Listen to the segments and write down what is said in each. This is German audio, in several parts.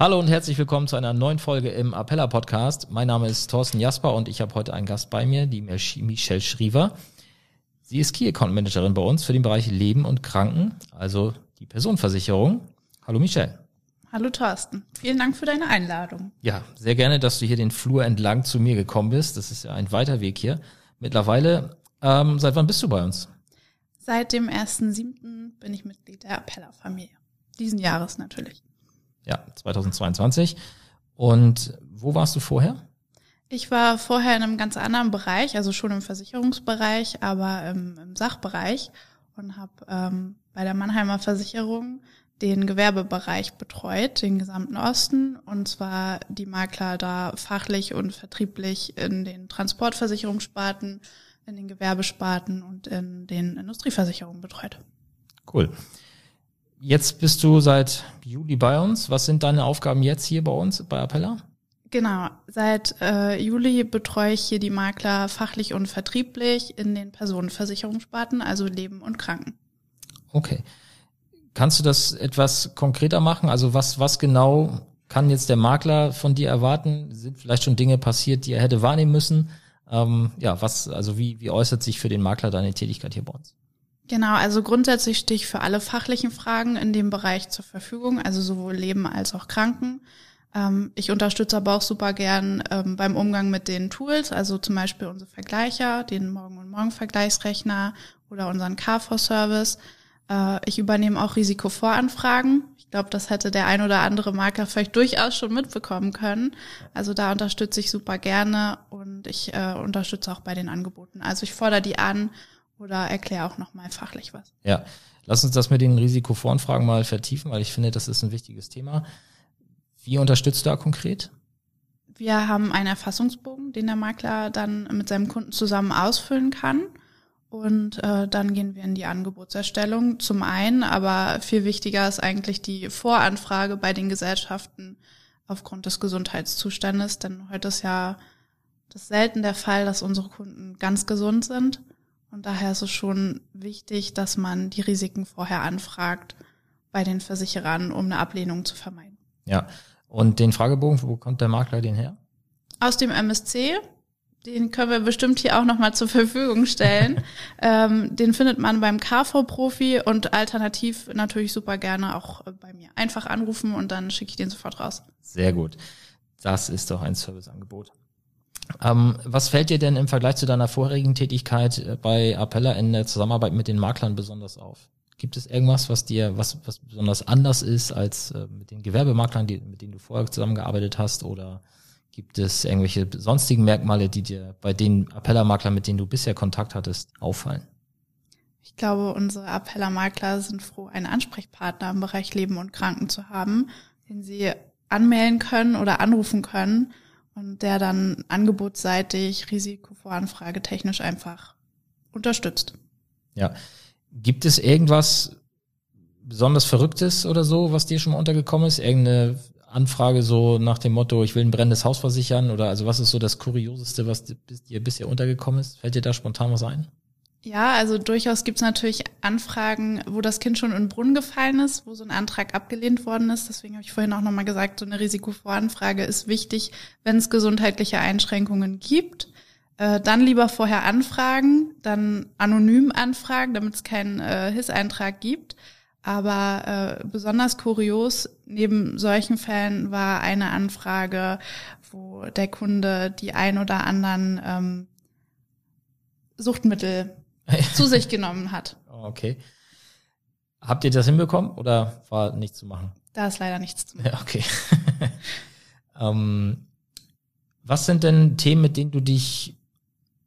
Hallo und herzlich willkommen zu einer neuen Folge im Appella Podcast. Mein Name ist Thorsten Jasper und ich habe heute einen Gast bei mir, die Michelle Schriever. Sie ist Key Account Managerin bei uns für den Bereich Leben und Kranken, also die Personenversicherung. Hallo Michelle. Hallo Thorsten. Vielen Dank für deine Einladung. Ja, sehr gerne, dass du hier den Flur entlang zu mir gekommen bist. Das ist ja ein weiter Weg hier. Mittlerweile, ähm, seit wann bist du bei uns? Seit dem 1.7. bin ich Mitglied der Appella-Familie. Diesen Jahres natürlich. Ja, 2022. Und wo warst du vorher? Ich war vorher in einem ganz anderen Bereich, also schon im Versicherungsbereich, aber im, im Sachbereich und habe ähm, bei der Mannheimer Versicherung den Gewerbebereich betreut, den gesamten Osten, und zwar die Makler da fachlich und vertrieblich in den Transportversicherungssparten, in den Gewerbesparten und in den Industrieversicherungen betreut. Cool. Jetzt bist du seit Juli bei uns. Was sind deine Aufgaben jetzt hier bei uns bei Appella? Genau, seit äh, Juli betreue ich hier die Makler fachlich und vertrieblich in den Personenversicherungssparten, also Leben und Kranken. Okay. Kannst du das etwas konkreter machen? Also was, was genau kann jetzt der Makler von dir erwarten? Sind vielleicht schon Dinge passiert, die er hätte wahrnehmen müssen? Ähm, ja, was, also wie, wie äußert sich für den Makler deine Tätigkeit hier bei uns? Genau, also grundsätzlich stehe ich für alle fachlichen Fragen in dem Bereich zur Verfügung, also sowohl Leben als auch Kranken. Ähm, ich unterstütze aber auch super gern ähm, beim Umgang mit den Tools, also zum Beispiel unsere Vergleicher, den Morgen- und Morgen-Vergleichsrechner oder unseren KV-Service. Äh, ich übernehme auch Risikovoranfragen. Ich glaube, das hätte der ein oder andere Makler vielleicht durchaus schon mitbekommen können. Also da unterstütze ich super gerne und ich äh, unterstütze auch bei den Angeboten. Also ich fordere die an oder erkläre auch nochmal fachlich was. Ja, lass uns das mit den Risikovoranfragen mal vertiefen, weil ich finde, das ist ein wichtiges Thema. Wie unterstützt du da konkret? Wir haben einen Erfassungsbogen, den der Makler dann mit seinem Kunden zusammen ausfüllen kann. Und äh, dann gehen wir in die Angebotserstellung zum einen, aber viel wichtiger ist eigentlich die Voranfrage bei den Gesellschaften aufgrund des Gesundheitszustandes. Denn heute ist ja das selten der Fall, dass unsere Kunden ganz gesund sind. Und daher ist es schon wichtig, dass man die Risiken vorher anfragt bei den Versicherern, um eine Ablehnung zu vermeiden. Ja. Und den Fragebogen, wo kommt der Makler den her? Aus dem MSC. Den können wir bestimmt hier auch nochmal zur Verfügung stellen. ähm, den findet man beim KV-Profi und alternativ natürlich super gerne auch bei mir. Einfach anrufen und dann schicke ich den sofort raus. Sehr gut. Das ist doch ein Serviceangebot. Ähm, was fällt dir denn im Vergleich zu deiner vorherigen Tätigkeit äh, bei Appella in der Zusammenarbeit mit den Maklern besonders auf? Gibt es irgendwas, was dir, was, was besonders anders ist als äh, mit den Gewerbemaklern, die, mit denen du vorher zusammengearbeitet hast? Oder gibt es irgendwelche sonstigen Merkmale, die dir bei den Appella-Maklern, mit denen du bisher Kontakt hattest, auffallen? Ich glaube, unsere Appella-Makler sind froh, einen Ansprechpartner im Bereich Leben und Kranken zu haben, den sie anmelden können oder anrufen können und der dann angebotsseitig Risikovoranfrage technisch einfach unterstützt. Ja. Gibt es irgendwas besonders Verrücktes oder so, was dir schon mal untergekommen ist? Irgendeine Anfrage so nach dem Motto, ich will ein brennendes Haus versichern oder also was ist so das Kurioseste, was dir bisher untergekommen ist? Fällt dir da spontan was ein? Ja, also durchaus gibt's natürlich Anfragen, wo das Kind schon in den Brunnen gefallen ist, wo so ein Antrag abgelehnt worden ist. Deswegen habe ich vorhin auch nochmal gesagt, so eine Risikovoranfrage ist wichtig, wenn es gesundheitliche Einschränkungen gibt. Äh, dann lieber vorher anfragen, dann anonym anfragen, damit es keinen äh, HIS-Eintrag gibt. Aber äh, besonders kurios neben solchen Fällen war eine Anfrage, wo der Kunde die ein oder anderen ähm, Suchtmittel zu sich genommen hat. Okay. Habt ihr das hinbekommen oder war nichts zu machen? Da ist leider nichts zu machen. Ja, okay. ähm, was sind denn Themen, mit denen du dich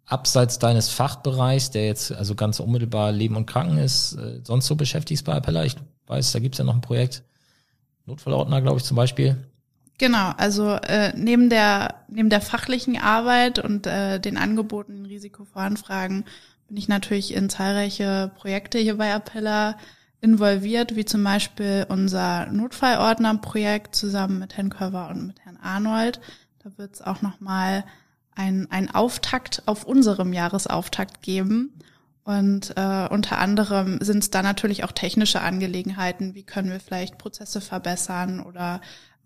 abseits deines Fachbereichs, der jetzt also ganz unmittelbar Leben und Kranken ist, äh, sonst so beschäftigst bei Appella? Ich weiß, da gibt's ja noch ein Projekt, Notfallordner, glaube ich, zum Beispiel. Genau, also äh, neben der neben der fachlichen Arbeit und äh, den Angeboten, den Risikovoranfragen bin ich natürlich in zahlreiche Projekte hier bei Appella involviert, wie zum Beispiel unser Notfallordnerprojekt zusammen mit Herrn Körver und mit Herrn Arnold. Da wird es auch nochmal ein, ein Auftakt auf unserem Jahresauftakt geben. Und äh, unter anderem sind es da natürlich auch technische Angelegenheiten. Wie können wir vielleicht Prozesse verbessern oder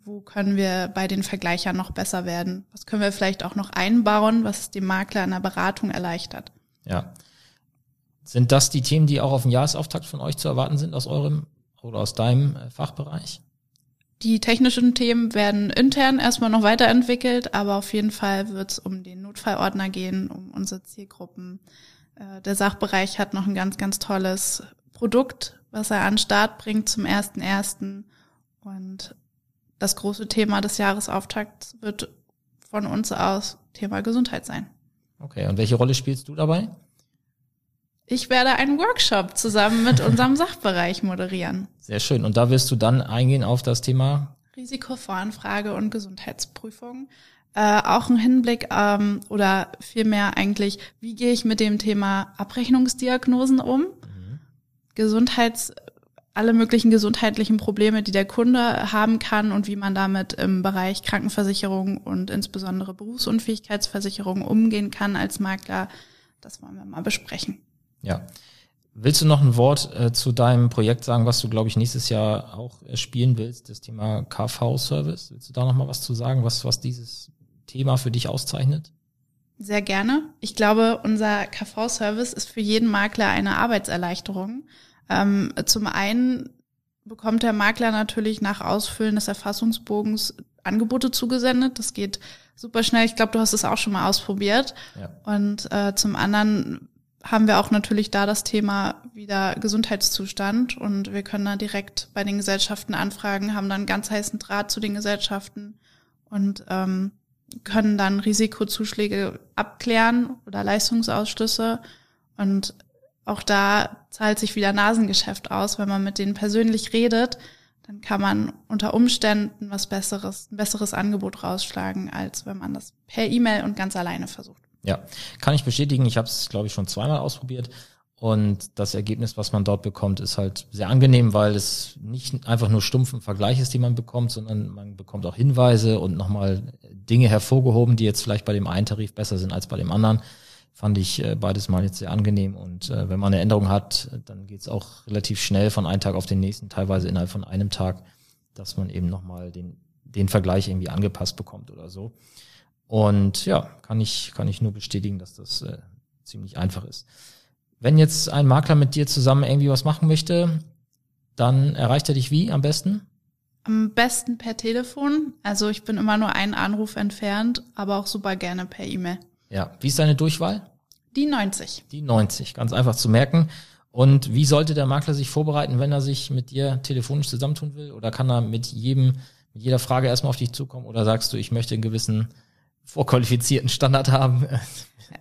wo können wir bei den Vergleichern noch besser werden? Was können wir vielleicht auch noch einbauen, was es dem Makler in der Beratung erleichtert? Ja. Sind das die Themen, die auch auf dem Jahresauftakt von euch zu erwarten sind aus eurem oder aus deinem äh, Fachbereich? Die technischen Themen werden intern erstmal noch weiterentwickelt, aber auf jeden Fall wird es um den Notfallordner gehen, um unsere Zielgruppen. Äh, der Sachbereich hat noch ein ganz, ganz tolles Produkt, was er an Start bringt zum ersten ersten und das große Thema des Jahresauftakts wird von uns aus Thema Gesundheit sein. Okay, und welche Rolle spielst du dabei? Ich werde einen Workshop zusammen mit unserem Sachbereich moderieren. Sehr schön. Und da wirst du dann eingehen auf das Thema Risikovoranfrage und Gesundheitsprüfung. Äh, auch ein Hinblick ähm, oder vielmehr eigentlich, wie gehe ich mit dem Thema Abrechnungsdiagnosen um? Mhm. Gesundheits alle möglichen gesundheitlichen Probleme, die der Kunde haben kann und wie man damit im Bereich Krankenversicherung und insbesondere Berufsunfähigkeitsversicherung umgehen kann als Makler. Das wollen wir mal besprechen. Ja. Willst du noch ein Wort äh, zu deinem Projekt sagen, was du, glaube ich, nächstes Jahr auch äh, spielen willst, das Thema KV-Service? Willst du da noch mal was zu sagen, was, was dieses Thema für dich auszeichnet? Sehr gerne. Ich glaube, unser KV-Service ist für jeden Makler eine Arbeitserleichterung. Ähm, zum einen bekommt der Makler natürlich nach Ausfüllen des Erfassungsbogens Angebote zugesendet. Das geht super schnell. Ich glaube, du hast es auch schon mal ausprobiert. Ja. Und äh, zum anderen haben wir auch natürlich da das Thema wieder Gesundheitszustand und wir können da direkt bei den Gesellschaften anfragen, haben dann ganz heißen Draht zu den Gesellschaften und ähm, können dann Risikozuschläge abklären oder Leistungsausschlüsse und auch da zahlt sich wieder Nasengeschäft aus, wenn man mit denen persönlich redet, dann kann man unter Umständen was Besseres, ein besseres Angebot rausschlagen, als wenn man das per E-Mail und ganz alleine versucht. Ja, kann ich bestätigen. Ich habe es, glaube ich, schon zweimal ausprobiert. Und das Ergebnis, was man dort bekommt, ist halt sehr angenehm, weil es nicht einfach nur stumpfen Vergleich ist, die man bekommt, sondern man bekommt auch Hinweise und nochmal Dinge hervorgehoben, die jetzt vielleicht bei dem einen Tarif besser sind als bei dem anderen fand ich äh, beides mal jetzt sehr angenehm. Und äh, wenn man eine Änderung hat, dann geht's auch relativ schnell von einem Tag auf den nächsten, teilweise innerhalb von einem Tag, dass man eben nochmal den, den Vergleich irgendwie angepasst bekommt oder so. Und ja, kann ich, kann ich nur bestätigen, dass das äh, ziemlich einfach ist. Wenn jetzt ein Makler mit dir zusammen irgendwie was machen möchte, dann erreicht er dich wie am besten? Am besten per Telefon. Also ich bin immer nur einen Anruf entfernt, aber auch super gerne per E-Mail. Ja. Wie ist deine Durchwahl? Die 90. Die 90, ganz einfach zu merken. Und wie sollte der Makler sich vorbereiten, wenn er sich mit dir telefonisch zusammentun will? Oder kann er mit jedem, mit jeder Frage erstmal auf dich zukommen? Oder sagst du, ich möchte einen gewissen vorqualifizierten Standard haben?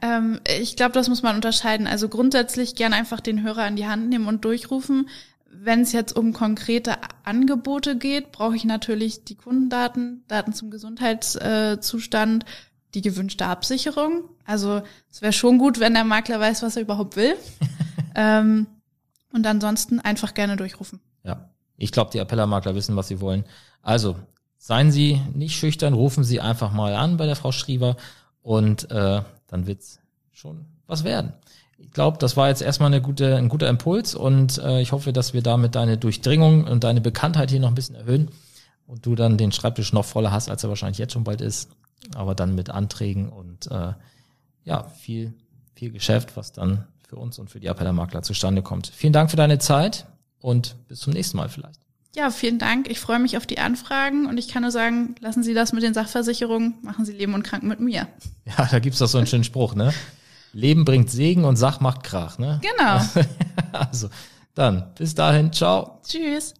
Ähm, ich glaube, das muss man unterscheiden. Also grundsätzlich gern einfach den Hörer in die Hand nehmen und durchrufen. Wenn es jetzt um konkrete Angebote geht, brauche ich natürlich die Kundendaten, Daten zum Gesundheitszustand, die gewünschte Absicherung. Also es wäre schon gut, wenn der Makler weiß, was er überhaupt will. ähm, und ansonsten einfach gerne durchrufen. Ja, ich glaube, die Appellermakler wissen, was sie wollen. Also seien Sie nicht schüchtern, rufen Sie einfach mal an bei der Frau Schriever und äh, dann wird's schon was werden. Ich glaube, das war jetzt erstmal eine gute, ein guter Impuls und äh, ich hoffe, dass wir damit deine Durchdringung und deine Bekanntheit hier noch ein bisschen erhöhen und du dann den Schreibtisch noch voller hast, als er wahrscheinlich jetzt schon bald ist aber dann mit Anträgen und äh, ja, viel, viel Geschäft, was dann für uns und für die Appellermakler zustande kommt. Vielen Dank für deine Zeit und bis zum nächsten Mal vielleicht. Ja, vielen Dank. Ich freue mich auf die Anfragen und ich kann nur sagen, lassen Sie das mit den Sachversicherungen, machen Sie Leben und Kranken mit mir. Ja, da gibt's doch so einen schönen Spruch, ne? Leben bringt Segen und Sach macht Krach, ne? Genau. Also, dann, bis dahin, ciao. Tschüss.